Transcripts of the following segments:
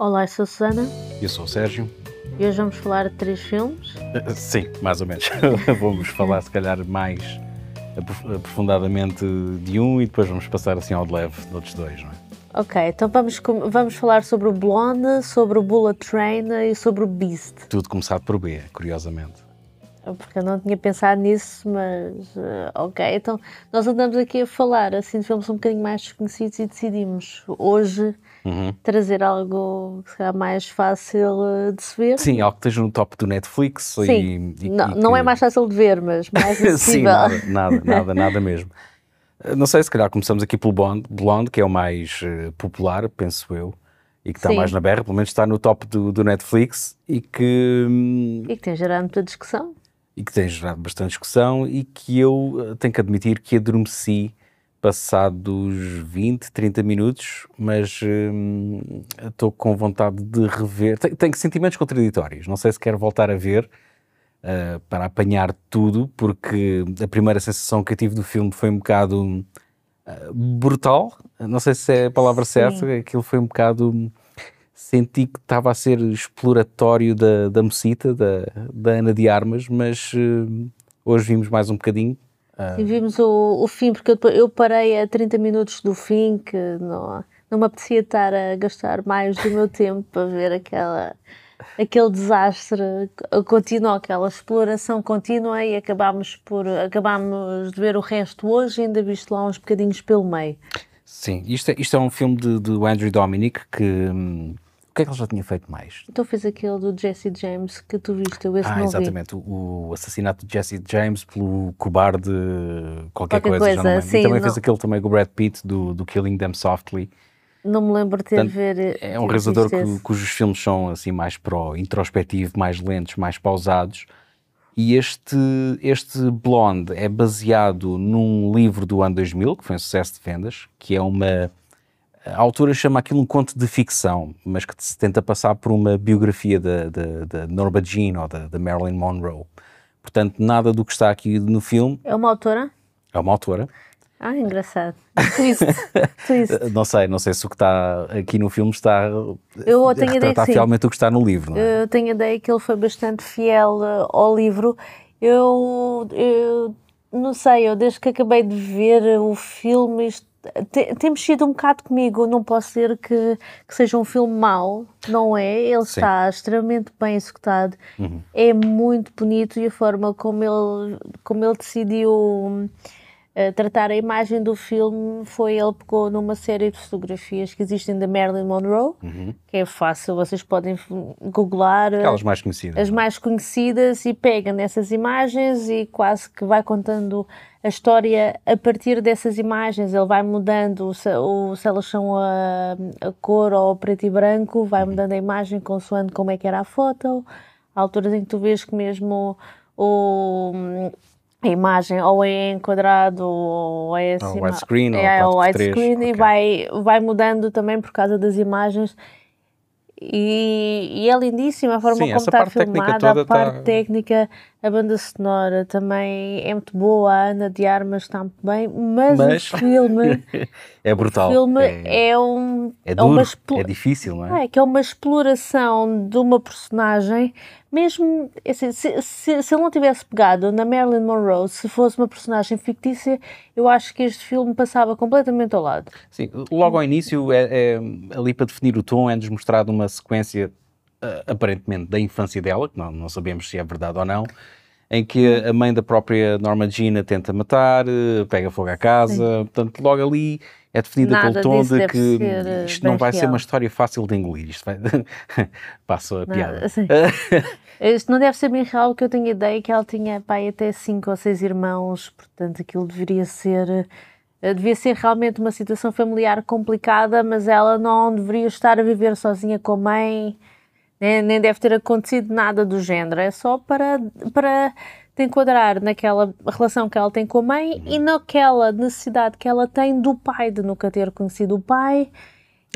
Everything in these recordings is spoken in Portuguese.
Olá, eu sou a Susana Eu sou o Sérgio. e hoje vamos falar de três filmes. Uh, Sim, mais ou menos. vamos falar, se calhar, mais aprof- aprofundadamente de um e depois vamos passar assim ao de leve de outros dois, não é? Ok, então vamos, vamos falar sobre o Blonde, sobre o Bullet Train e sobre o Beast. Tudo começado por B, curiosamente. Porque eu não tinha pensado nisso, mas eh, ok. Então nós andamos aqui a falar assim de filmes um bocadinho mais desconhecidos e decidimos hoje Uhum. trazer algo que será mais fácil eh, de se ver. Sim, algo que esteja no top do Netflix Sim. e, e- não, e não que- é mais fácil de ver, mas mais Sim, acessível. nada, nada, nada, nada mesmo. Uh, Não sei, se calhar começamos aqui pelo Blonde, Blonde que é o mais uh, popular, penso eu, e que está Sim. mais na berra, pelo menos está no top do, do Netflix e que, hum, E que tem gerado muita discussão. e que tem gerado bastante discussão e que eu eh, tenho que admitir que adormeci passados 20, 30 minutos, mas hum, estou com vontade de rever. Tenho, tenho sentimentos contraditórios, não sei se quero voltar a ver eh, para apanhar tudo, porque a primeira sensação que eu tive do filme foi um bocado eh, brutal, não sei se é a palavra certa, aquilo foi um bocado senti que estava a ser exploratório da, da mocita, da, da Ana de Armas, mas eh, hoje vimos mais um bocadinho. Ah. Sim, vimos o, o fim, porque eu, eu parei a 30 minutos do fim, que não, não me apetecia estar a gastar mais do meu tempo para ver aquela, aquele desastre contínuo, aquela exploração contínua e acabámos, por, acabámos de ver o resto hoje, ainda visto lá uns bocadinhos pelo meio. Sim, isto é, isto é um filme de, do Andrew Dominic que. O que é que ele já tinha feito mais? Então fiz aquele do Jesse James que tu viste, eu esse Ah, não exatamente, o, o assassinato de Jesse James pelo cobarde qualquer, Qualquer coisa, já coisa, não lembro. sim, e também não- fez aquele também com o Brad Pitt do, do Killing Them Softly. Não me lembro de ter Portanto, ver. É um realizador cu- cujos filmes são assim mais pro introspectivo, mais lentos, mais pausados. E este, este Blonde é baseado num livro do ano 2000, que foi um sucesso de vendas, que é uma... A autora chama aquilo um conto de ficção, mas que se tenta passar por uma biografia da, Norma Jean ou da, Marilyn Monroe. Portanto, nada do que está aqui no filme É uma autora? é uma autora. Ah, engraçado. Twist. Twist. Não sei, não sei se o que está aqui no filme está Eu a tenho ideia fielmente o que está no livro, é? Eu tenho a ideia que ele foi bastante fiel eh, ao livro. Eu, eu não sei, eu desde que acabei de ver o filme, isto, te- tem mexido um bocado comigo. Não posso dizer que, que seja um filme mau, não é? Ele Sim. está extremamente bem executado, é muito bonito e a forma como ele, como ele decidiu. Eh, tratar a imagem do filme foi ele pegou numa série de fotografias que existem da Marilyn Monroe, que é fácil, vocês podem googlar eh, Aquelas mais conhecidas. as não é? mais conhecidas e pega nessas imagens e quase que vai contando a história a partir dessas imagens. Ele vai mudando se, o, se elas são a, a cor ou preto e branco, vai mudando a imagem consoante como é que era a foto. Há alturas em que tu vês que mesmo o, a imagem ou é em quadrado ou é assim, widescreen, ou é, 4:3, widescreen e ok. vai, vai mudando também por causa das imagens. E, e é lindíssima a forma Sim, como está parte filmada, a parte tá- técnica, a banda sonora também é muito boa, a Ana de Armas está muito bem, mas, Mas- o filme, É brutal. o filme é, é, um é é duro, uma é, difícil, não é? é, que é uma exploração de uma personagem, mesmo assim, se, se, se ele não tivesse pegado na Marilyn Monroe, se fosse uma personagem fictícia, eu acho que este filme passava completamente ao lado. Sim, logo ao início, é, é- ali para definir o tom, é-nos mostrado uma sequência, aparentemente, da infância dela, que não, não sabemos se é verdade ou não, em que a mãe da própria Norma Jean a tenta matar, eh, pega fogo à casa, portanto, logo ali é definido Nada aquele tom de que ser, eh, isto não vai ser real. uma história fácil de engolir, isto vai... Passo a piada. Isto não deve ser bem real, porque eu tenho a ideia que ela tinha pai até cinco ou seis irmãos, portanto aquilo deveria ser eh, devia ser realmente uma situação familiar complicada, mas ela não deveria estar a viver sozinha com a mãe, nem, nem deve ter acontecido nada do género. É só para, para te enquadrar naquela relação que ela tem com a mãe e naquela necessidade que ela tem do pai, de nunca ter conhecido o pai.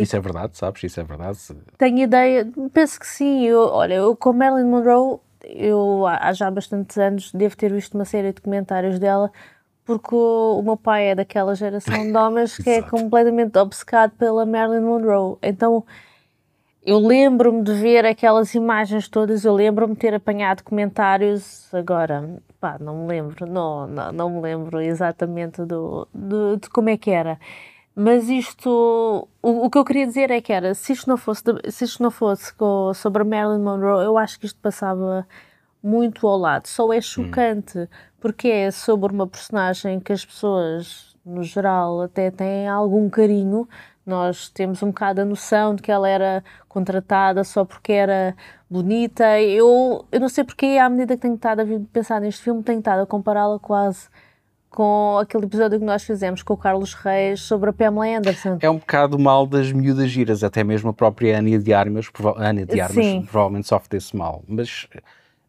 Isso é verdade, sabes? Isso é verdade. Tenho ideia, penso que sim. Eu, olha, eu com Marilyn Monroe, eu há já bastantes anos devo ter visto uma série de comentários dela, porque o, o meu pai é daquela geração de homens que é completamente obcecado pela Marilyn Monroe. Então eu lembro-me de ver aquelas imagens todas, eu lembro-me de ter apanhado comentários, agora, pá, não me lembro, não, não, não me lembro exatamente do, do, de como é que era. Mas isto, o, o, que eu queria dizer é que era, se isto não fosse, se isto não fosse com, sobre Marilyn Monroe, eu acho que isto passava muito ao lado. Só é chocante, hum. porque é sobre uma personagem que as pessoas, no geral, até têm algum carinho, nós temos um bocado a noção de que ela era contratada só porque era bonita. Eu, eu não sei porque, à medida que tenho estado a pensar neste filme, tenho estado a compará-la quase com aquele episódio que nós fizemos com o Carlos Reis sobre a Pamela Anderson. É um bocado mal das miúdas giras, até mesmo a própria Ana de Armas, Ana de Armas Sim. provavelmente sofre desse mal. Mas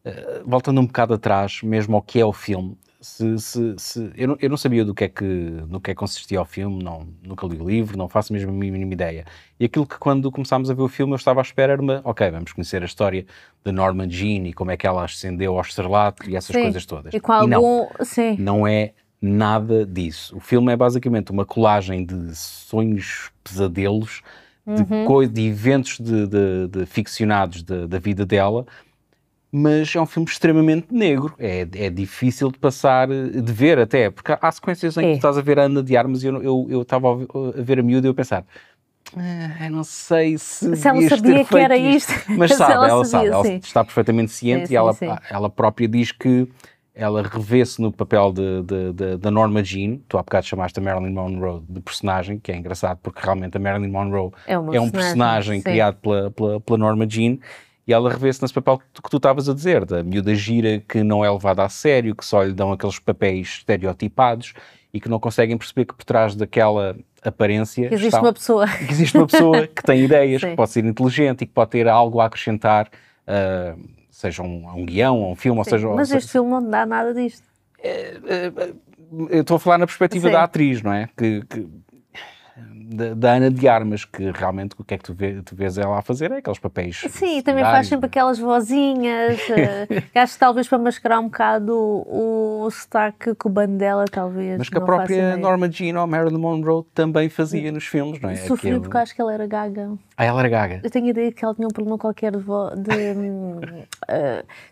uh, voltando um bocado atrás, mesmo ao que é o filme, se, se, se, eu, não, eu não sabia do que é que, no que é que consistia o filme, não, nunca li o livro, não faço mesmo a mínima ideia. E aquilo que quando começámos a ver o filme eu estava à espera era uma, ok, vamos conhecer a história de Norma Jean e como é que ela ascendeu ao estrelato e essas sim. coisas todas. E, com algum... não, sim. não é nada disso. O filme é basicamente uma colagem de sonhos, pesadelos, de, de eventos de, de, de ficcionados da vida dela, mas é um filme extremamente negro. É, é difícil de passar, de ver até, porque há sequências em que é. tu estás a ver a Ana de Armas e eu estava a ver a miúda e eu pensar. Ah, eu não sei se. Se ela sabia que era isto. Mas sabe, ela, ela sabia, sabe, ela está perfeitamente ciente sim, e ela, sim. ela própria diz que ela revê-se no papel de, de, de, da Norma Jean, tu há bocado chamaste a Marilyn Monroe de personagem, que é engraçado porque realmente a Marilyn Monroe é, é um personagem, personagem criado pela, pela, pela Norma Jean e ela revê-se nesse papel que tu estavas a dizer, da miúda gira que não é levada a sério, que só lhe dão aqueles papéis estereotipados e que não conseguem perceber que por trás daquela aparência que existe está, uma pessoa que existe uma pessoa que tem ideias, Sim. que pode ser inteligente e que pode ter algo a acrescentar, uh, seja um, um guião, um filme, Sim, ou seja... Mas ou este filme não dá nada disto. É, é, é, eu estou a falar na perspectiva Sim. da atriz, não é? Que, que da, da, Ana de Armas, que realmente o que é que tu, vê, tu vês ela a fazer é aqueles papéis. Sim, também faz sempre aquelas vozinhas, uh, acho que talvez para mascarar um bocado o, o sotaque cubano dela, talvez. Mas que a própria Norma Jean ou Marilyn Monroe também fazia nos filmes, não é? Sofri Aquele... porque acho que ela era gaga. Ah, ela era gaga? Eu tenho a ideia que ela tinha um problema qualquer de. uh,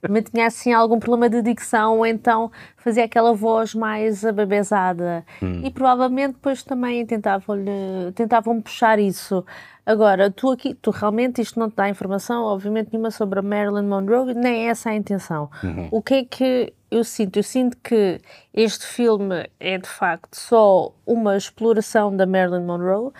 também tinha assim algum problema de dicção, ou então fazia aquela voz mais ababezada. Hum. E provavelmente depois também tentavam-lhe tentavam puxar isso. Agora, tu aqui, tu realmente, isto não te dá informação, obviamente, nenhuma sobre a Marilyn Monroe, nem é essa a intenção. Uhum. O que é que eu sinto? Eu sinto que este filme é de facto só uma exploração da Marilyn Monroe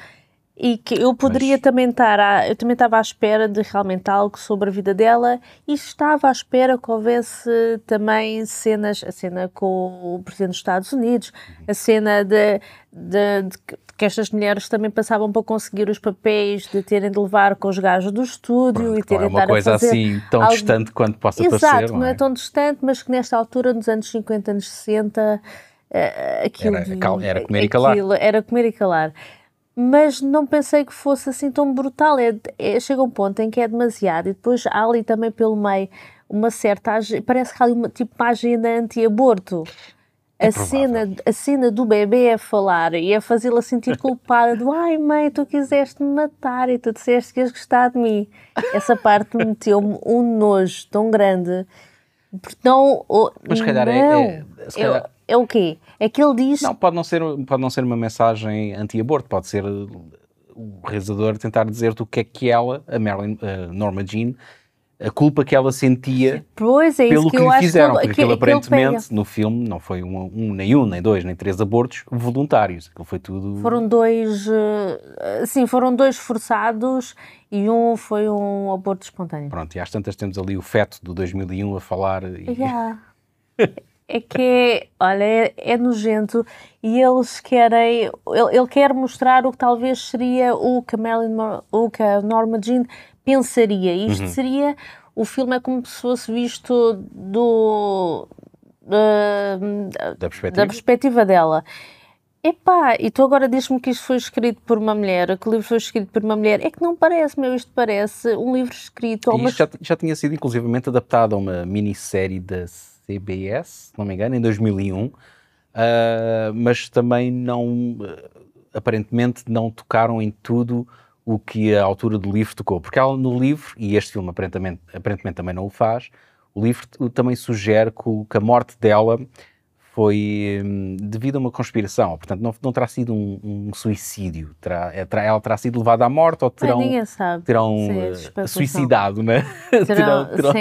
e que eu poderia Mas... também estar, à, eu também estava à espera de realmente algo sobre a vida dela e estava à espera que houvesse também cenas, a cena com o Presidente dos Estados Unidos, uhum. a cena de, de, de, que estas mulheres também passavam para conseguir os papéis, de terem de levar com os gajos do estúdio Pronto, e terem de é uma coisa assim tão algo... distante quanto possa Exato, parecer. Exato, não, é? é tão distante, mas que nesta altura, nos anos 50, anos 60, uh, aquilo era, era comer e calar. Era comer e calar mas não pensei que fosse assim tão brutal. É, é, chega um ponto em que é demasiado, e depois há ali também pelo meio uma certa. Parece que há ali uma, tipo uma agenda anti-aborto. É a, cena, a cena do bebê a falar e a fazê-la sentir culpada do ai mãe, tu quiseste me matar e tu disseste que ias gostar de mim. Essa parte meteu-me um nojo tão grande. Então, Mas se calhar, é, não, é, é, se calhar... é o quê? É que ele diz. Não, pode não ser, pode não ser uma mensagem anti-aborto, pode ser o realizador tentar dizer-te o que é que ela, a Marilyn, a Norma Jean, a culpa que ela sentia pois é pelo que, que lhe fizeram, que, porque aquilo aparentemente no filme não foi um, um, nem um, nem dois, nem três abortos voluntários, aquilo foi tudo... Foram dois, uh, sim, foram dois forçados e um foi um aborto espontâneo. Pronto, e às tantas temos ali o feto do 2001 a falar e... Yeah. é que é, olha, é, nojento e eles querem, ele, ele, quer mostrar o que talvez seria o que a, Marilyn, o que a Norma Jean pensaria. Isto uhum. seria, o filme é como se fosse visto do, da, da, perspectiva. da perspectiva dela. Epá, e tu agora diz-me que isto foi escrito por uma mulher, que o livro foi escrito por uma mulher. É que não parece, meu, isto parece um livro escrito... E isto já, já tinha sido inclusivamente adaptado a uma minissérie da CBS, se não me engano, em 2001, uh, ah, mas também não, uh, aparentemente não tocaram em tudo o que a altura do livro tocou. Porque ela no livro, e este filme aparentemente, aparentemente também não o faz, o livro também sugere que, a morte dela foi hum, devido a uma conspiração, portanto não, não terá sido um, um suicídio, terá, é, ela terá sido levada à morte ou terão, terão uh, suicidado, né? Terão, terão, terão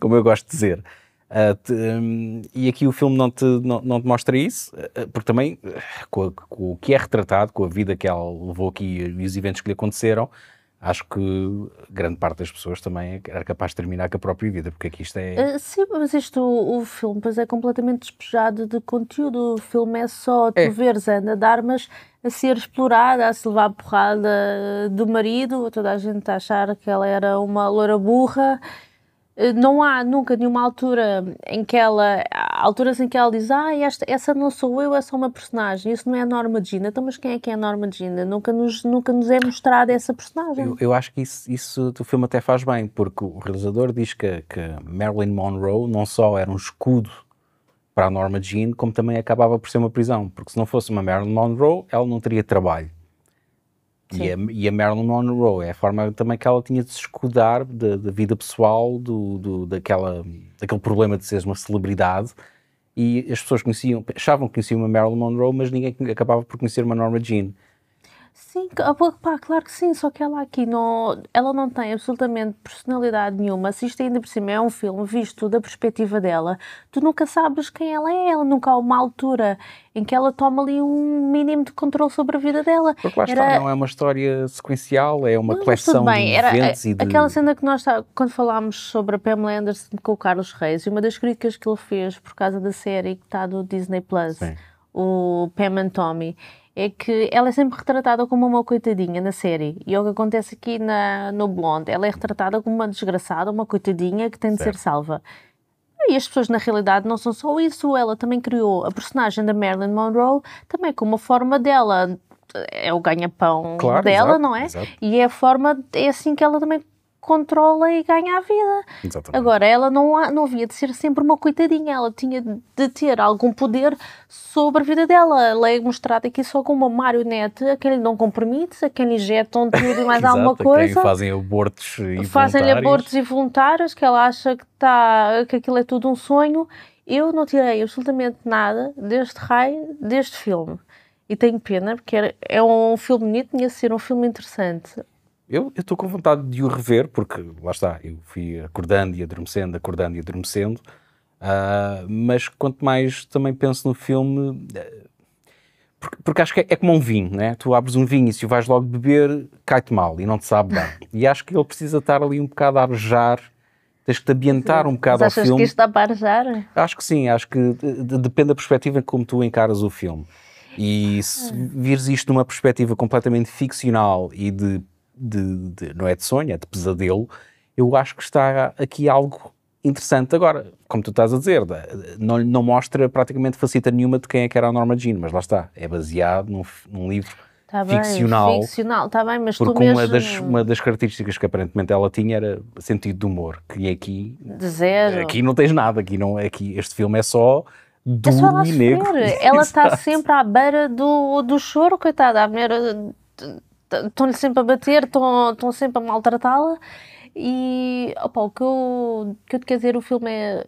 como eu gosto de dizer. Uh, te, um, e aqui o filme não te, não, não te mostra isso, uh, porque também, com, a, com, o que é retratado, com a vida que ela levou aqui e os eventos que lhe aconteceram, acho que grande parte das pessoas também era capaz de terminar com a própria vida, porque aqui isto é. Sim, mas isto, o, o filme pois é completamente despejado de conteúdo. O filme é só tu é. veres a Ana de Armas a ser explorada, a se levar a porrada do marido, toda a gente a achar que ela era uma loura burra não há nunca nenhuma altura em que ela, alturas em que ela diz, ah, esta, essa não sou eu, é só uma personagem, isso não é a Norma Jean, então mas quem é que é a Norma Jean? Nunca nos, nunca nos é mostrada essa personagem. Eu, eu acho que isso, isso o filme até faz bem, porque o realizador diz que, que Marilyn Monroe não só era um escudo para a Norma Jean, como também acabava por ser uma prisão, porque se não fosse uma Marilyn Monroe, ela não teria trabalho. E a, e a, Marilyn Monroe é a forma também que ela tinha de se escudar da, da vida pessoal, do, do, daquela, daquele problema de seres uma celebridade. E as pessoas conheciam, achavam que conheciam uma Marilyn Monroe, mas ninguém acabava por conhecer uma Norma Jean. Sim, pá, claro que sim, só que ela aqui não, ela não tem absolutamente personalidade nenhuma. Se isto ainda por cima é um filme visto da perspectiva dela, tu nunca sabes quem ela é. Ela nunca há uma altura em que ela toma ali um mínimo de controle sobre a vida dela. Porque lá Era... está, não é uma história sequencial, é uma não, coleção bem. de Era eventos a, e de... Aquela cena que nós, quando falámos sobre a Pamela Anderson com o Carlos Reis, e uma das críticas que ele fez por causa da série que está do Disney+, Plus, sim. o Pam and Tommy, é que ela é sempre retratada como uma coitadinha na série. E é o que acontece aqui na, no Blonde. Ela é retratada como uma desgraçada, uma coitadinha que tem de certo. ser salva. E as pessoas, na realidade, não são só isso. Ela também criou a personagem da Marilyn Monroe também como uma forma dela. É o ganha-pão claro, dela, exato, não é? Exato. E é a forma, é assim que ela também controla e ganha a vida. Exatamente. Agora, ela não, há, não havia de ser sempre uma coitadinha, ela tinha de ter algum poder sobre a vida dela. Ela é mostrada aqui só como uma marionete a quem lhe dão compromissos, a quem lhe injetam tudo e mais alguma coisa. Fazem abortos e Fazem-lhe abortos e voluntários, que ela acha que, tá, que aquilo é tudo um sonho. Eu não tirei absolutamente nada deste raio, deste filme. E tenho pena, porque é um filme bonito, tinha de ser um filme interessante. Eu estou com vontade de o rever, porque lá está, eu fui acordando e adormecendo, acordando e adormecendo, uh, mas quanto mais também penso no filme, uh, porque, porque, acho que é, é, como um vinho, né? Tu abres um vinho e se o vais logo beber, cai-te mal e não te sabe bem. e acho que ele precisa estar ali um bocado a arejar, tens que te ambientar um bocado mas ao filme. Achas que isto está para arejar? Acho que sim, acho que depende da perspectiva como tu encaras o filme. E se ah. vires isto numa perspectiva completamente ficcional e de de, de, não é de sonho, é de pesadelo, eu acho que está aqui algo interessante. Agora, como tu estás a dizer, não, não mostra praticamente faceta nenhuma de quem é que era a Norma Jean, mas lá está, é baseado num, num livro tá ficcional. Bem, ficcional, está bem, mas porque tu mesmo... uma, das, uma das características que aparentemente ela tinha era sentido de humor, que aqui... De zero. Aqui não tens nada, aqui, não, aqui este filme é só duro é só e negro. Ela está sempre à beira do, do choro, coitada, a mulher estão-lhe sempre a bater, estão sempre a maltratá-la. E opa, o que eu, que eu te quero dizer, o filme é,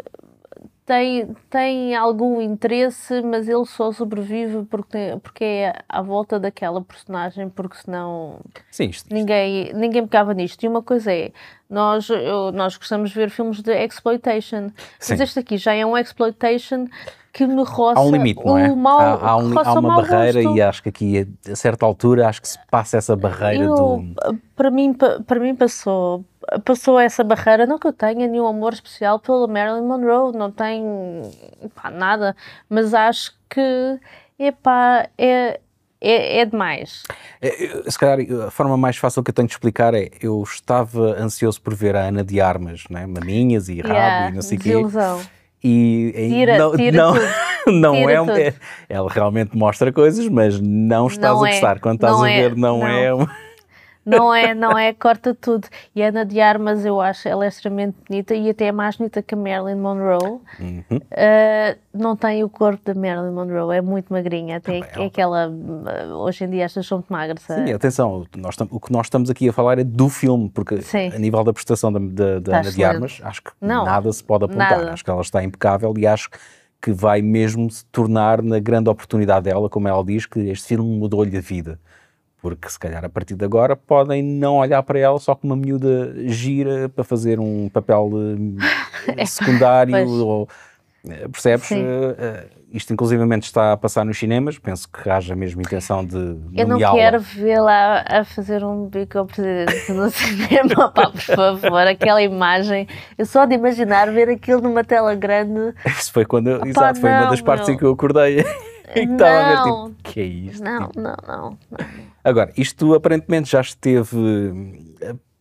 tem, tem algum interesse, mas ele só sobrevive porque, porque é à volta daquela personagem, porque senão Sim, isto, ninguém, ninguém pegava nisto. E uma coisa é, nós, eu, nós gostamos de ver filmes de exploitation, Sim. mas este aqui já é um exploitation que me roça há um limite, não é? Mal, há, há, um, há uma barreira gosto. e acho que aqui, a certa altura, acho que se passa essa barreira eu, do... Para mim, para mim passou, passou essa barreira, não que eu tenha nenhum amor especial pela Marilyn Monroe, não tenho pá, nada, mas acho que, epá, é... É, é demais. É, se calhar a forma mais fácil que eu tenho de explicar é eu estava ansioso por ver a Ana de Armas, né? maminhas e rabo yeah, e não sei o quê. E, e tira, não, tira não, não tira é, é, ela realmente mostra coisas, mas não estás não a gostar. É, Quando estás a é, ver, não, não, é uma... Não é, não é, corta tudo. E a Ana de Armas, eu acho, ela é extremamente bonita e até é mais bonita que a Marilyn Monroe. Uhum. Uh, não tem o corpo da Marilyn Monroe, é muito magrinha. Até Também é aquela. uh, Hoje em dia estas são muito magras. Sim, uh, atenção, nós o que nós estamos aqui a falar é do filme, porque Sim. a nível da prestação da, da, da Está Ana de. Armas, acho que Não, nada se pode apontar. nada. Acho que ela está impecável e acho que vai mesmo se tornar na grande oportunidade dela, como ela diz, que este filme mudou-lhe a vida. Porque se calhar a partir de agora podem não olhar para ela só como uma miúda gira para fazer um papel eh, secundário pois. ou eh, percebes? Eh, isto inclusivamente está a passar nos cinemas, penso que haja mesmo intenção de Eu não quero vê-la a fazer um bico ao presidente no cinema, pá, por favor, aquela imagem. Eu só de imaginar ver aquilo numa tela grande. Isso foi quando eu, Opa, exato, foi uma não, das partes em meu. que eu acordei e a ver Não. tipo, que é isto? Não, Tipo, não, não. não. Agora, isto aparentemente já esteve,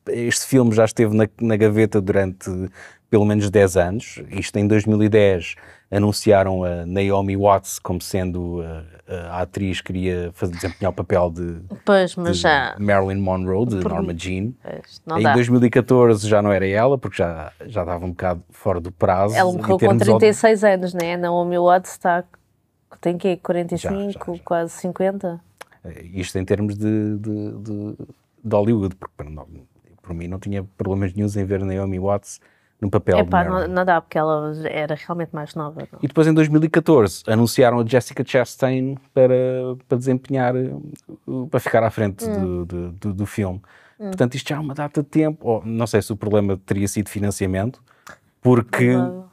este filme já esteve na, na gaveta durante pelo menos 10 anos. Isto em 2010 anunciaram a Naomi Watts como sendo a, a atriz que iria fazer, desempenhar o papel de, Pois, mas de já. Marilyn Monroe, de Por- Norma Jean. pois, em dá. 2014 já não era ela, porque já, já estava um bocado fora do prazo. Ela morreu com termos ob- 36 anos, né? A Naomi Watts está. Tem quê? 45, Já, já, já. quase 50? Eh, Isto em termos de, de, de, de Hollywood, porque para não- por mim não tinha problemas nenhums em ver Naomi Watts no papel Epá, não, não dá, porque ela era realmente mais nova. não. E depois em 2014 anunciaram a Jessica Chastain para, para desempenhar, para ficar à frente Hum. do, do, do, do filme. Portanto, isto já há uma data de tempo. Ou, não sei se o problema teria sido financiamento, porque.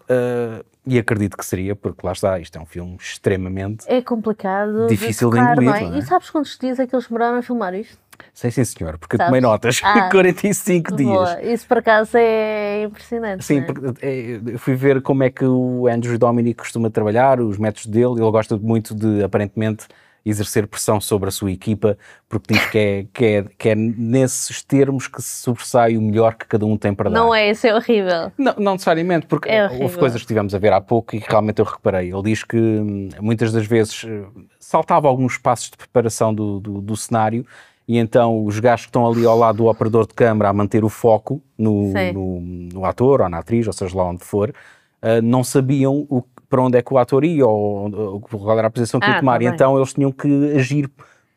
Eh, e acredito que seria, porque lá está, isto é um filme extremamente. É complicado. Difícil de tocar, engolir, não é? não é? E sabes quantos dias é que eles demoraram a filmar isto? Sei sim, senhor, porque eu Sabes? tomei notas. Ah. 45 dias. Boa. Isso por acaso é impressionante. Sim, é? porque é, eu fui ver como é que o Andrew Dominic costuma trabalhar, os métodos dele. Ele gosta muito de, aparentemente, exercer pressão sobre a sua equipa, porque diz que é, que é, que é nesses termos que se sobressai o melhor que cada um tem para dar. Não é, isso é horrível. Não, não necessariamente, porque É houve coisas que estivemos a ver há pouco e que realmente eu reparei. Ele diz que hum, muitas das vezes eh, saltava alguns passos de preparação do, do, do cenário e então os gajos que estão ali ao lado do operador de câmara a manter o foco no, no, no ator ou na atriz, ou seja lá onde for, eh, não sabiam o, para onde é que o ator ia ou, qual era a posição que ia Ah, tomar. tá e bem. então eles tinham que agir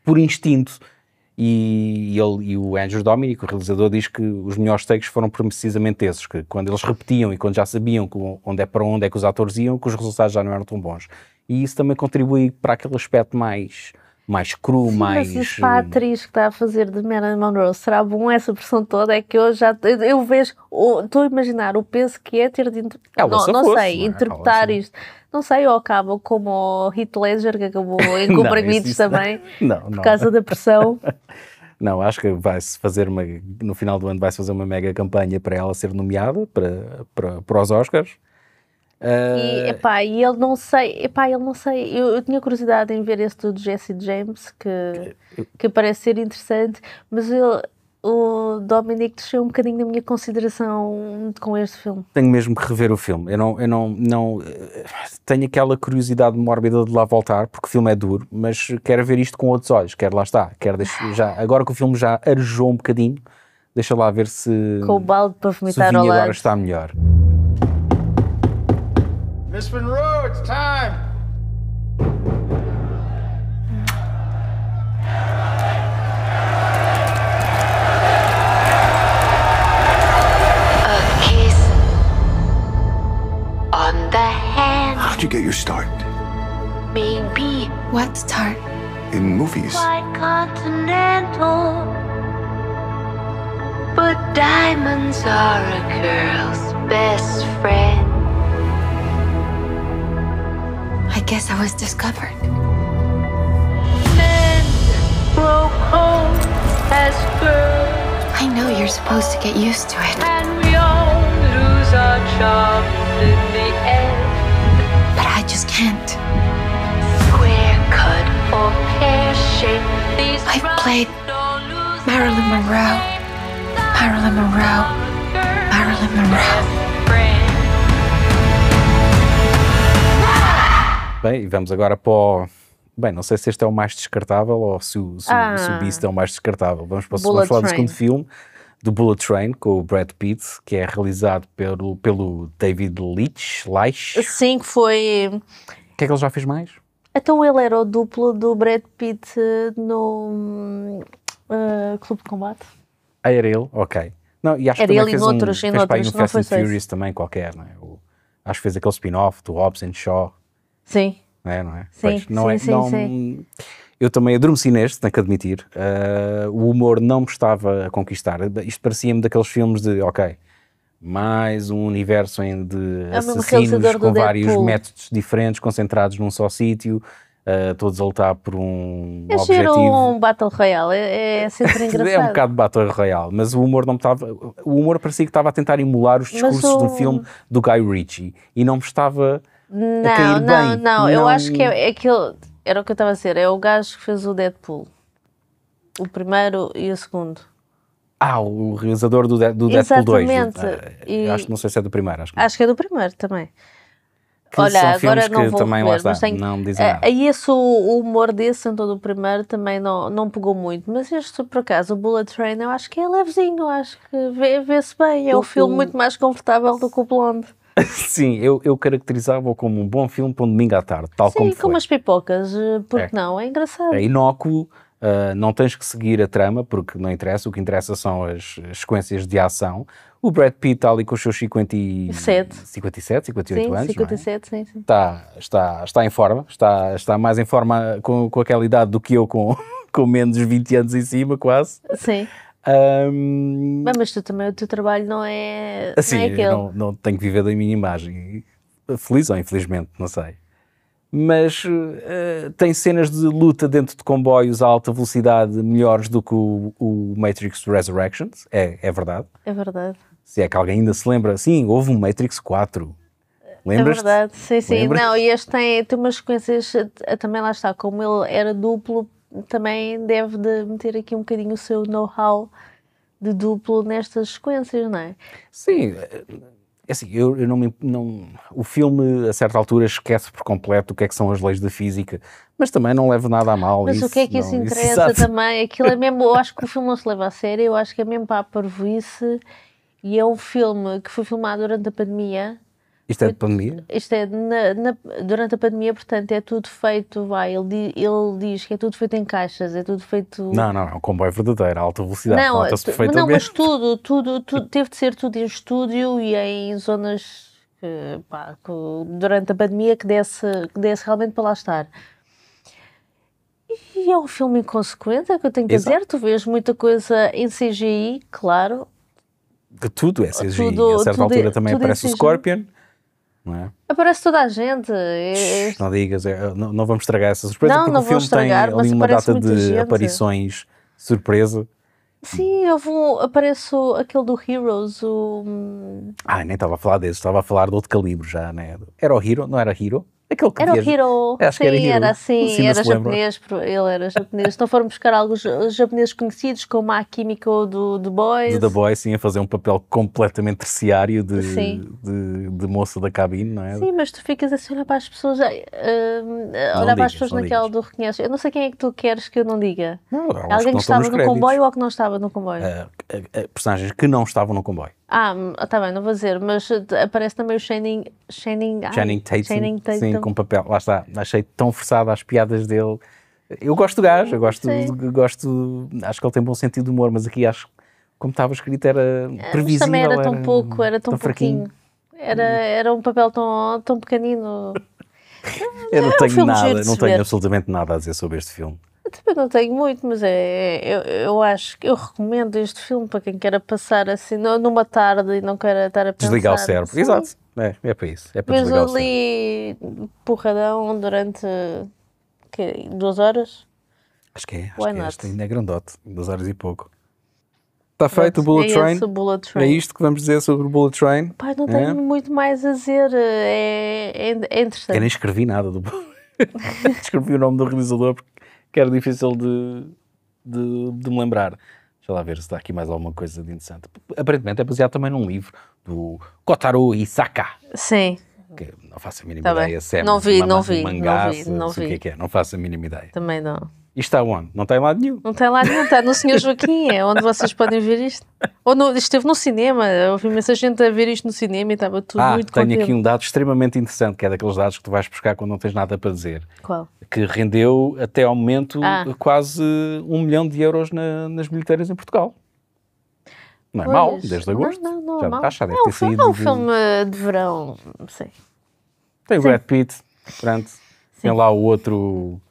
por instinto. E, ele, e o Andrew Dominic, o realizador, diz que os melhores takes foram precisamente esses, que quando eles repetiam e quando já sabiam que onde é para onde é que os atores iam, que os resultados já não eram tão bons. E isso também contribui para aquele aspecto mais, mais cru, Sim, mais... mas isso para a eh, atriz que está a fazer de Marilyn Monroe, será bom essa pressão toda? É que eu já eu, vejo, estou a imaginar o peso que é ter de inter- Ela não, se não fosse, sei, não é? interpretar se- isto. Não sei, ou acaba como o Heath Ledger que acabou em comprimidos também, Não, por não. causa da pressão. Não, acho que vai-se fazer uma, no final do ano vai-se fazer uma mega campanha para ela ser nomeada para, para, para os Oscars. E, epá, e ele não sei, epá, ele não sei, eu, eu tinha curiosidade em ver esse do Jesse James, que, que parece ser interessante, mas ele, o Dominic desceu um bocadinho na minha consideração com este filme. tenho mesmo que rever o filme. Eu não, eu não, não tenho aquela curiosidade mórbida de lá voltar, porque o filme é duro, mas quero ver isto com outros olhos. Quero lá está. Quero deixar, já, agora que o filme já arejou um bocadinho, deixa lá ver se, Com o balde para vomitar ao agora lado. está melhor. Miss Monroe, it's time. A kiss on the hand, How'd you get your start? maybe What start? In movies. quite continental. But diamonds are a girl's best friend guess I was discovered. I know you're supposed to get used to it. But I just can't. I've played Marilyn Monroe, Marilyn Monroe, Marilyn Monroe. Bem, e vamos agora para o Bem, não sei se este é o mais descartável ou se o, se, Ah. se o Beast é o mais descartável. Vamos, para, vamos falar do segundo filme, do Bullet Train, com o Brad Pitt, que é realizado pelo, pelo David Leitch. Leitch. Sim, que foi. O que é que ele já fez mais? Então ele era o duplo do Brad Pitt eh, no eh, Clube de Combate. Ah, era ele? Ok. Não, e acho Era que ele e fez noutros, um, fez noutros, um Fast and. Furious também qualquer, não é? O- acho que fez aquele spin-off do Hobbs and Shaw, Sim. não é? Não é? Sim, Pois, não sim, é sim, não, sim. Eu também adormeci neste, tenho que admitir. Ah, o humor não me estava a conquistar. Isto parecia-me daqueles filmes de, ok, mais um universo de É assassinos do com vários Deadpool. métodos diferentes, concentrados num só sítio, ah, todos a lutar por um É giro objetivo. um Battle Royale, é, é sempre engraçado. É um bocado Battle Royale, mas o humor não me estava. O humor parecia que estava a tentar emular os discursos do o- filme do Guy Ritchie e não me estava. Não, não, bem. não, eu Não- acho que é, é aquele. Era o que eu estava a dizer, é o gajo que fez o Deadpool. O primeiro e o segundo. Ah, o realizador do, De- do Deadpool 2. Exatamente. Ah, E- Acho que não sei se é do primeiro. Acho que. Acho que é do primeiro também. Que Olha, agora não que vou também lá rever, está, mas tenho... não me dizem Eh, nada. Aí esse, o, o humor desse, então do primeiro, também não, não pegou muito. Mas este, por acaso, o Bullet Train, eu acho que é levezinho, acho que vê- vê-se bem. É um Eu- filme muito mais confortável do que o Blonde. Sim, eu, eu caracterizava-o como um bom filme para um domingo à tarde, tal Sim, como com foi. umas pipocas, eh, porque É. não? É engraçado. É inócuo, ah, não tens que seguir a trama, porque não interessa, o que interessa são as, as sequências de ação. O Brad Pitt está ali com os seus 50 e... Sete. 57, 58 sim, anos, não é? 57, sim, sim. está, está, está em forma, está, está mais em forma com, com aquela idade do que eu, com, com menos 20 anos em cima, quase. Sim. Bem, mas tu também, o teu trabalho não é, assim, não é aquele. eu não, não tenho que viver da minha imagem. Feliz ou infelizmente, não sei. Mas eh, tem cenas de luta dentro de comboios a alta velocidade melhores do que o, o Matrix Resurrections, é, é verdade. É verdade. Se é que alguém ainda se lembra, sim, houve um Matrix 4. É Lembras? verdade, sim, sim. Não, e este tem, tem umas sequências, eh, também lá está, como ele era duplo, também deve de meter aqui um bocadinho o seu know-how de duplo nestas sequências, não é? Sim, é assim, eu, eu não me. Não, o filme, a certa altura, esquece por completo o que é que são as leis da física, mas também não leva nada a mal. Mas o que é que isso não, interessa exato. também? Aquilo é mesmo, eu acho que o filme não se leva a sério, eu acho que é mesmo para a parvoíce e é um filme que foi filmado durante a pandemia. Isto é de pandemia? Isto é na- na- durante a pandemia, portanto, é tudo feito, vai, ele, ele diz que é tudo feito em caixas, é tudo feito. Não, não, é um comboio verdadeiro, a alta velocidade, Não, nota-se perfeitamente. não, mas tudo, tudo, tudo, teve de ser tudo em estúdio e em zonas que, pá, que durante a pandemia que desse, que desse realmente para lá estar. E é um filme inconsequente, é o que eu tenho que Exato. dizer. Tu vês muita coisa em CGI, claro. De tudo é CGI. Tudo- a certa tudo altura também é aparece o. Scorpion. Não é? Aparece toda a gente. é- é- Não digas, é, não, não vamos estragar essa surpresa, Não, porque não o vou filme estragar, tem ali uma data de gente. aparições surpresa. Sim, houve um, aparece o- aquele do Heroes, o. hum, Ah, nem estava a falar desse, estava a falar de outro calibre já, né? Era o Hero, não era Hero? Aquele que Era o viaja- Hero. Acho sim, que era Hero. era assim, Sim, não era japonês, ele era japonês. Então foram buscar alguns japoneses conhecidos, como a Kimiko do, do Boys. de The Boy, sim, a fazer um papel completamente terciário de, de, de moça da cabine, não é? Sim, mas tu ficas assim olhar para as pessoas, Não olhar para as pessoas não naquela do reconheces. Eu não sei quem é que tu queres que eu não diga. Não, uns Alguém que que não estava no créditos. comboio ou que não estava no comboio? Ah, personagens que não estavam no comboio. Ah, está bem, não vou dizer, mas eh, aparece também o. Channing, ai, Channing Tatum, Channing Tatum. sim, com papel, lá está, achei tão forçado às piadas dele. Eu gosto do gajo, eu gosto, Sim. gosto, acho que ele tem bom sentido de humor, mas aqui acho que, como estava escrito, era Mas previsível. também era tão pouco, era tão, fraquinho. pouquinho. Era, era um papel tão, tão pequenino. Eu não um tenho giro nada, não tenho absolutamente nada a dizer sobre este filme. Eu também não tenho muito, mas é, eu, eu acho que eu recomendo este filme para quem queira passar assim nu- numa tarde e não queira estar a pensar. Desligar o cérebro. Sim. Exato. É, é para isso. É para Mas desligar ali porradão durante que, duas horas. Acho que é, acho Why que é este ainda é grandote, duas horas e pouco. Está feito o Bullet é o Bullet Train. É isto que vamos dizer sobre o Bullet Train. Pai, não É? tenho muito mais a dizer. É, é, é interessante. Eu nem escrevi nada do Escrevi o nome do realizador porque que era difícil de, de, de me lembrar. Deixa lá ver se dá aqui mais alguma coisa de interessante. Aparentemente é baseado também num livro do Kotaro Isaka. Sim. Que não faço a mínima Tá ideia se é Não vi, uma- não vi, mangá, não vi, não se o que vi. é que é. Não faço a mínima ideia. Também não. Isto está onde? Não está em lado nenhum. Não tem lá nenhum, está no Senhor Joaquim, é onde vocês podem ver isto. Ou no, esteve no cinema, eu ouvi imensa gente a ver isto no cinema e estava tudo Ah, muito tenho contente. aqui um dado extremamente interessante, que é daqueles dados que tu vais buscar quando não tens nada para dizer. Qual? Que rendeu até ao momento Ah. quase um milhão de euros na- nas bilheteiras em Portugal. Não é mau, Pois, desde agosto. Não, não, não já, é mau. acho que já deve é um, ter filme- saído. é um de- filme de verão, não sei. Tem o Sim. Brad Pitt, pronto. Tem lá o outro,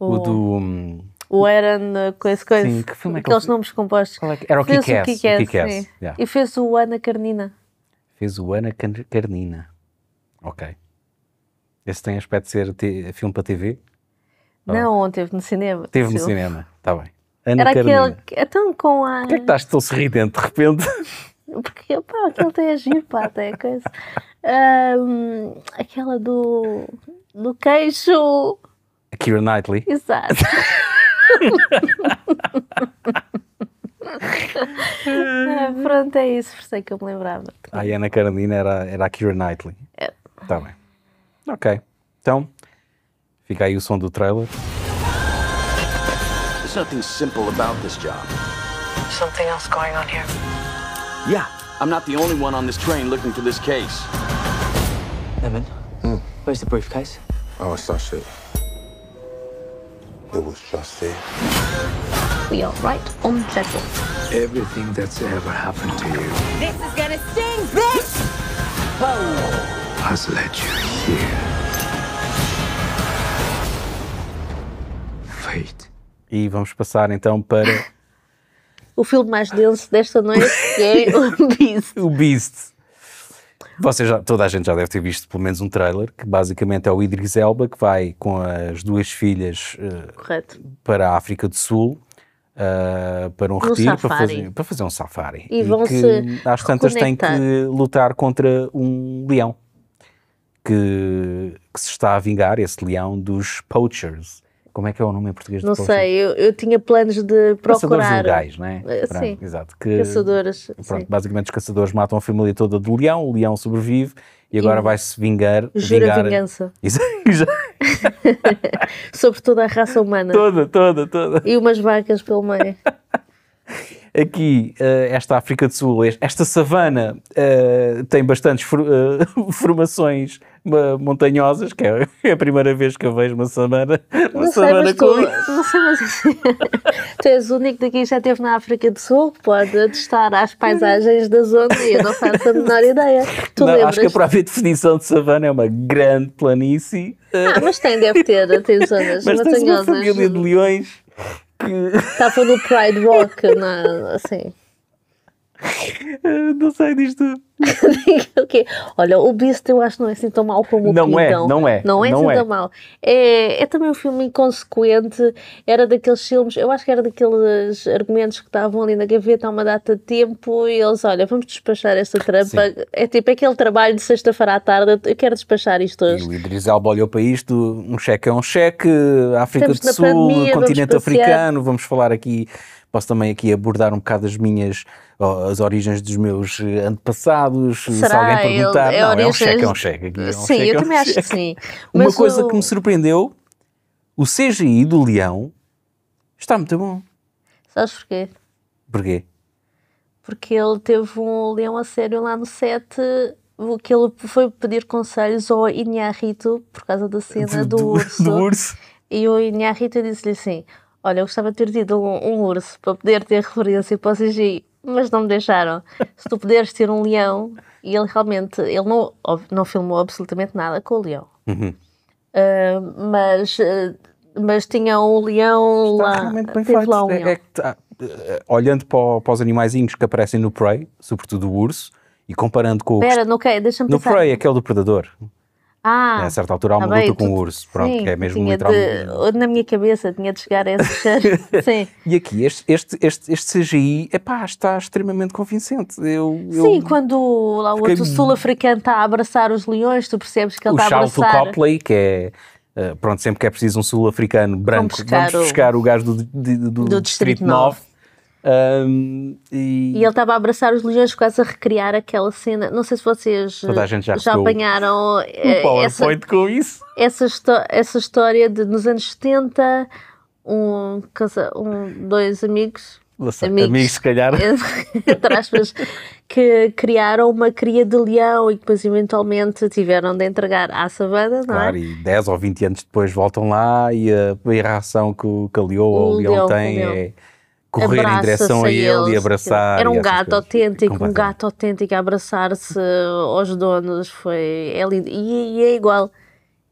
o, O- do. O Aaron, coisa, coisa. Sim, que filme é que Aqueles ele- nomes compostos. é que- Era o Kick-Ass. yeah. E fez o Ana Carnina. Fez o Ana Carnina. Ok. Esse tem aspecto de ser te- filme para TV? Não, ontem teve no cinema. Teve no cinema, está bem. Ana Era Carnina. aquele. que- Então com a. Porquê é que estás tão sorridente de repente? Porque, pá, aquele tem a giro, pá, até coisa. Ahm, aquela do. do queixo. A Keira Knightley. Exato. Ah, pronto, é isso, por isso é que eu me lembrava. A Ana Carnina era, era a Keira Knightley. É. Está bem. Ok. Então, fica aí o som do trailer. There's nothing simple about this job. Something else going on here. Yeah, I'm not the only one on this train looking for this case. Evan, where's the briefcase? Oh, it's not shit. It was just there. We are right on schedule. Everything that's ever happened to you This is gonna sting, bitch! has led you here. Fate. E vamos passar então para O filme mais denso desta noite que é o Beast. o Beast. Vocês já, toda a gente já deve ter visto pelo menos um trailer, que basicamente é o Idris Elba, que vai com as duas filhas Correto. para a África do Sul, eh, para um No retiro, para fazer, para fazer um safari. E vão que, se às tantas, tem que lutar contra um leão, que, que se está a vingar, esse leão, dos poachers. Como é que é o nome em português Não sei, eu, eu tinha planos de Caçadores procurar. ilegais, não é? Eh, Pronto, sim. Exato. Que, Caçadores. Pronto, sim. basicamente os caçadores matam a família toda do leão, o leão sobrevive e agora vai-se vingar. Jura vingar vingança sobre toda a raça humana. toda, toda, toda. E umas vacas pelo meio. Aqui, eh, esta África do Sul, esta savana eh, tem bastantes for- eh, formações ma- montanhosas, que é é a primeira vez que eu vejo uma savana, uma Não sei, savana mas com tu, não sei, mas tu és o único daqui que já esteve na África do Sul, que pode atestar às paisagens da zona e eu não faço a menor ideia. Tu Não, acho que a própria definição de savana é uma grande planície, Ah, mas tem, deve ter, tem zonas mas tens uma montanhosas. família de leões que Estava no Pride Walk, na, assim. Não sei disto. o quê? Olha, o Beast eu acho que não é assim tão mau como o Não é, Kingdom. não é, Não é não assim é. tão mau. É, é também um filme inconsequente. Era daqueles filmes, eu acho que era daqueles argumentos que estavam ali na gaveta há uma data de tempo e eles, olha, vamos despachar esta trampa. Sim. É tipo aquele trabalho de sexta-feira à tarde, eu quero despachar isto E hoje. o Idris Elba olhou para isto, um cheque é um cheque, África Estamos do Sul, pandemia, vamos continente passear. africano, vamos falar aqui, posso também aqui abordar um bocado as minhas, as origens dos meus antepassados, se Será? alguém perguntar, Ele- não, é um cheque, é um cheque. Aqui, é um sim, cheque, eu é um também acho que cheque. sim. Uma Mas coisa o- que me surpreendeu, o CGI do leão está muito bom. Sabes porquê? Porquê? Porque ele teve um leão a sério lá no set. Que ele foi pedir conselhos ao Inharrito por causa da cena do, urso. do urso. E o Inharrito disse-lhe assim: Olha, eu gostava de ter tido um, um urso para poder ter referência para o CGI, mas não me deixaram. Se tu puderes ter um leão, e ele realmente ele não, não filmou absolutamente nada com o leão. Uhum. Ah, mas, ah, mas tinha um leão Está lá. realmente bem feito. lá um É- leão. é que tá, eh, olhando para, o- para os animaizinhos que aparecem no Prey, sobretudo o urso, e comparando com o que Espera, não quer, deixa-me No pensar. Prey, aquele do Predador. Ah, a certa altura há uma tá bem, luta com o urso. Pronto, sim, que é mesmo literalmente. de- Na minha cabeça tinha de chegar a esse cheiro. sim. E aqui, este, este, este, este CGI, epá, está extremamente convincente. Eu, eu- Sim, quando lá o fiquei- outro sul-africano está a abraçar os leões, tu percebes que ele o está a Charles abraçar. Copley, que é. eh, pronto, sempre que é preciso um sul-africano branco, buscar vamos o- buscar o gajo do, de- do, do Distrito Distrito 9. Ahm, e, E ele estava a abraçar os leões, quase a recriar aquela cena. Não sei se vocês a gente já apanharam um eh, essa, PowerPoint com isso. essa, essa história de nos anos 70, um, um, dois amigos, Não sei, Amigos. amigos, se calhar. entre aspas, que criaram uma cria de leão e depois eventualmente tiveram de entregar à savana, não Claro, é? e 10 ou 20 anos depois voltam lá e a, e a reação que o, que a leoa ou o leão tem é correr em direção a ele e abraçar. Era um gato autêntico, um gato autêntico a abraçar-se aos donos. Foi, é lindo. E, e é igual.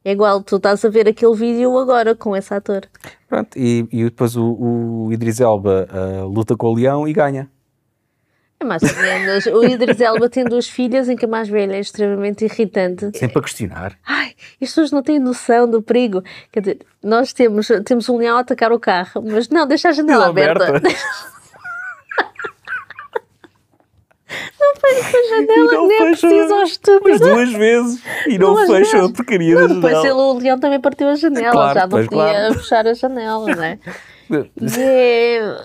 É igual, tu estás a ver aquele vídeo agora com esse ator. Pronto, e, e depois o, o Idris Elba ah, luta com o leão e ganha. É mais ou menos. O Idris Elba tem duas filhas, em que a mais velha é extremamente irritante. Sempre a questionar. Ai, as pessoas não têm noção do perigo. Quer dizer, nós temos, temos um leão a atacar o carro, mas não, deixa a janela aberta. aberta. Não fecha a janela, não nem é fecha- preciso ao Mas duas vezes e não Duas fecham a vezes. porcaria Não, da depois ele, janela. o leão também partiu a janela, Claro, já não podia claro. fechar a janela, não é? E é.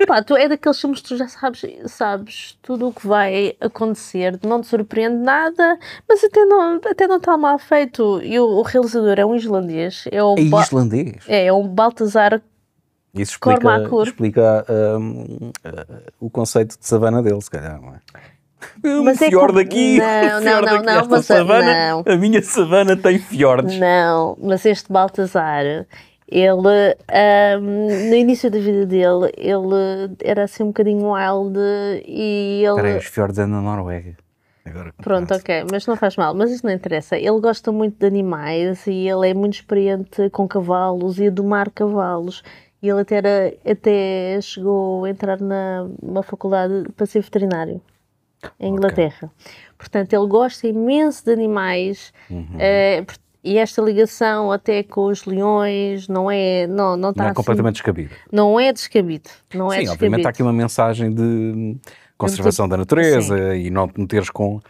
Epá, tu é daqueles filmes que tu já sabes, sabes tudo o que vai acontecer, não te surpreende nada, mas até não, até não está mal feito. E o, o realizador é um islandês, é o, É islandês. é, é um Baltazar Isso explica, Cormacur. explica ahm, ah, o conceito de savana dele, se calhar, não é? Um Mas é fiord como- aqui, Não, um não, fiord não, aqui. não, Esta mas- savana, não. a minha savana tem fiordes. Não, mas este Baltazar, ele, ahm, no início da vida dele, ele era assim um bocadinho wild e ele. Espera aí, os fiordes é na Noruega. Agora Pronto, ok, mas não faz mal, mas isso não interessa. Ele gosta muito de animais e ele é muito experiente com cavalos e a domar cavalos. E ele até, era, até chegou a entrar na, numa faculdade para ser veterinário em Inglaterra. Portanto, ele gosta imenso de animais Uhum. eh, e esta ligação até com os leões não é, não, não está Não é assim- completamente descabido. não é descabido. Não é Sim, obviamente há aqui uma mensagem de conservação da natureza e não te meteres com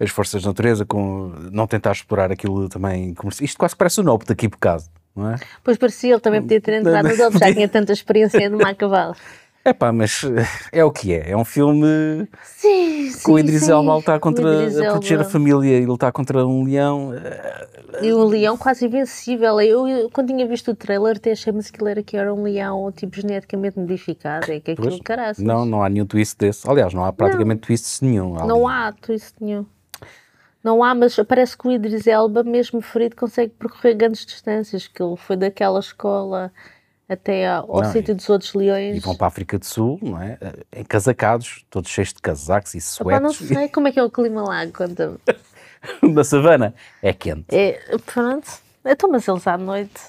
as forças da natureza, com não tentar explorar aquilo também. Isto quase parece o Nope daqui por causa, não é? Pois parecia, ele também podia ter entrado no Dope, já tinha tanta experiência de mar cavalo. É pá, mas eh, é o que é. É um filme Sim, que o sim, Idris sim. Elba a lutar O contra a proteger a família e lutar contra um leão. eh, E o leão quase invencível. Eu, eu, quando tinha visto o trailer, até achei mas aquilo era que era um leão tipo geneticamente modificado. É que aquilo, pois, caraças. não, não há nenhum twist desse. Aliás, não há praticamente twists nenhum. Não ali. há twist nenhum. Não há, mas parece que o Idris Elba, mesmo ferido, consegue percorrer grandes distâncias, que ele foi daquela escola até ao, Não, sítio dos outros leões. E vão para a África do Sul, não é? Eh, Encasacados, todos cheios de casacos e Epá, não sei como é que é o clima lá, conta-me. Na savana é quente. É, pronto. Então, mas eles à noite,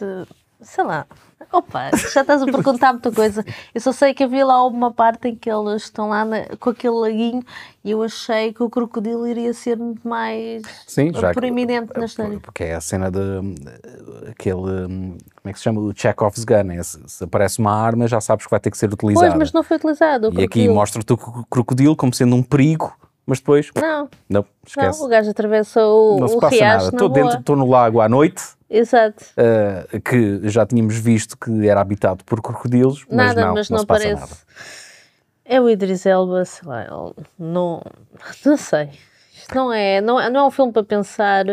sei lá. Opa, já estás a perguntar muita coisa. Eu só sei que havia lá uma parte em que eles estão lá na- com aquele laguinho e eu achei que o crocodilo iria ser muito mais Sim, já que- proeminente na história. Porque é a cena de eh, aquele. Como é que se chama? O Chekhov's gun. é se, se aparece uma arma, já sabes que vai ter que ser utilizada. Pois, mas não foi utilizado. e aqui crocodilo. mostra-te o cro- crocodilo como sendo um perigo, mas depois. Não, Não, esquece. não, o gajo atravessa o, Não se passa riacho nada. na Estou dentro, estou no lago à noite, Exato. eh, que já tínhamos visto que era habitado por crocodilos, mas Nada, não, mas não, não, se passa parece. nada. É o Idris Elba, sei lá, ele não, não sei. Isto não é, não, é- não é um filme para pensar,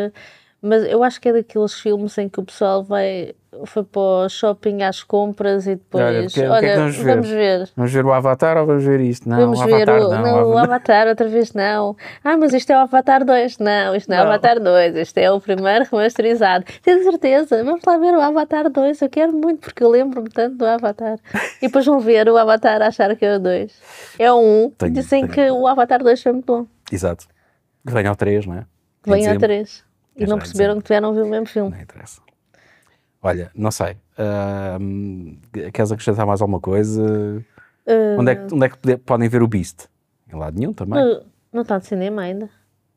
mas eu acho que é daqueles filmes em que o pessoal vai, foi para o shopping às compras e depois, Olha, olha, o que- o que é que vamos ver? vamos ver. Vamos ver o Avatar ou vamos ver isto? Não, Vamos o ver Avatar o, não. não, o Ava- Avatar, outra vez não. Ah, mas isto é o Avatar 2. Não, isto não é o Não. Avatar 2, isto é o primeiro remasterizado. Tenho certeza, vamos lá ver o Avatar 2. Eu quero muito, porque eu lembro-me tanto do Avatar. E depois vão ver o Avatar achar que é o 2. É o 1. Tenho- Dizem tenho. que o Avatar 2 foi muito bom. Exato. Venha ao 3, não é? Vem ao dezembro. 3. E É não já perceberam que tiveram a ver o mesmo filme. Não interessa. Olha, não sei. Ahm, queres acrescentar mais alguma coisa? Onde é que, onde é que pode- podem ver o Beast? Em lado nenhum também? No- Não está no cinema ainda.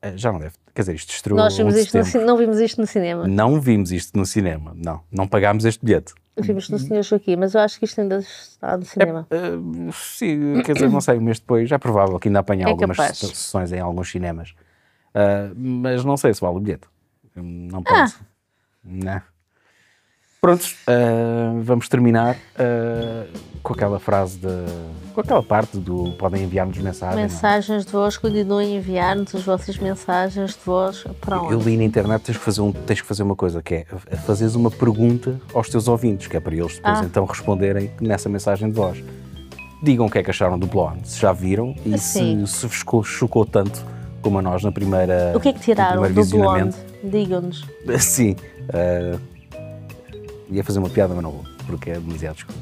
Eh, Já não deve. Quer dizer, isto estreou Nós vimos 11 de isto no, não vimos isto no cinema. Não vimos isto no cinema. Não. Não pagámos este bilhete. Vimos no Senhor Joaquim, mas eu acho que isto ainda está no cinema. Eh, sim, quer dizer, não sei, um mês depois. É provável que ainda apanhe É algumas capaz. sessões em alguns cinemas. Ah, mas não sei se vale o bilhete. Não Ah. penso. Não. Prontos, ah, vamos terminar ah, com aquela frase de. com aquela parte do podem enviar-nos mensagem. não é? Mensagens de voz, continuem a enviar-nos as vossas mensagens de voz para onde? Eu li na internet tens que fazer, um, tens que fazer uma coisa, que é fazeres uma pergunta aos teus ouvintes, que é para eles depois Ah. então responderem nessa mensagem de voz. Digam o que é que acharam do Blonde, se já viram e Sim. se, se chocou, chocou tanto como a nós na primeira. O que é que tiraram do blonde? Digam-nos. Sim. ah, ia fazer uma piada, mas não vou, porque é demasiado escura.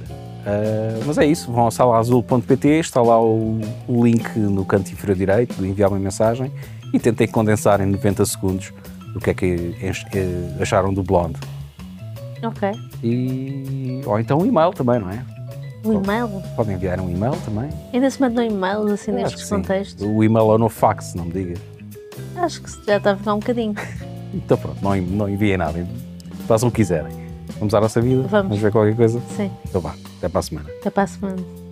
Ah, mas é isso, vão ao salaazul.pt, está lá o, o link no canto inferior direito de enviar uma mensagem e tentem condensar em 90 segundos o que é que eh, acharam do Blonde. Ok. E, ou então um e-mail também, não é? O e-mail? Podem enviar um e-mail também. Ainda se mandam e-mails assim Eu nestes contextos? O e-mail ou no fax, não me digas. Acho que já está a ficar um bocadinho. Então pronto, não, não enviem nada. Façam o que quiserem. Vamos à nossa vida? Vamos. ver qualquer coisa? Sim. Então vá, até para a semana. Até para a semana.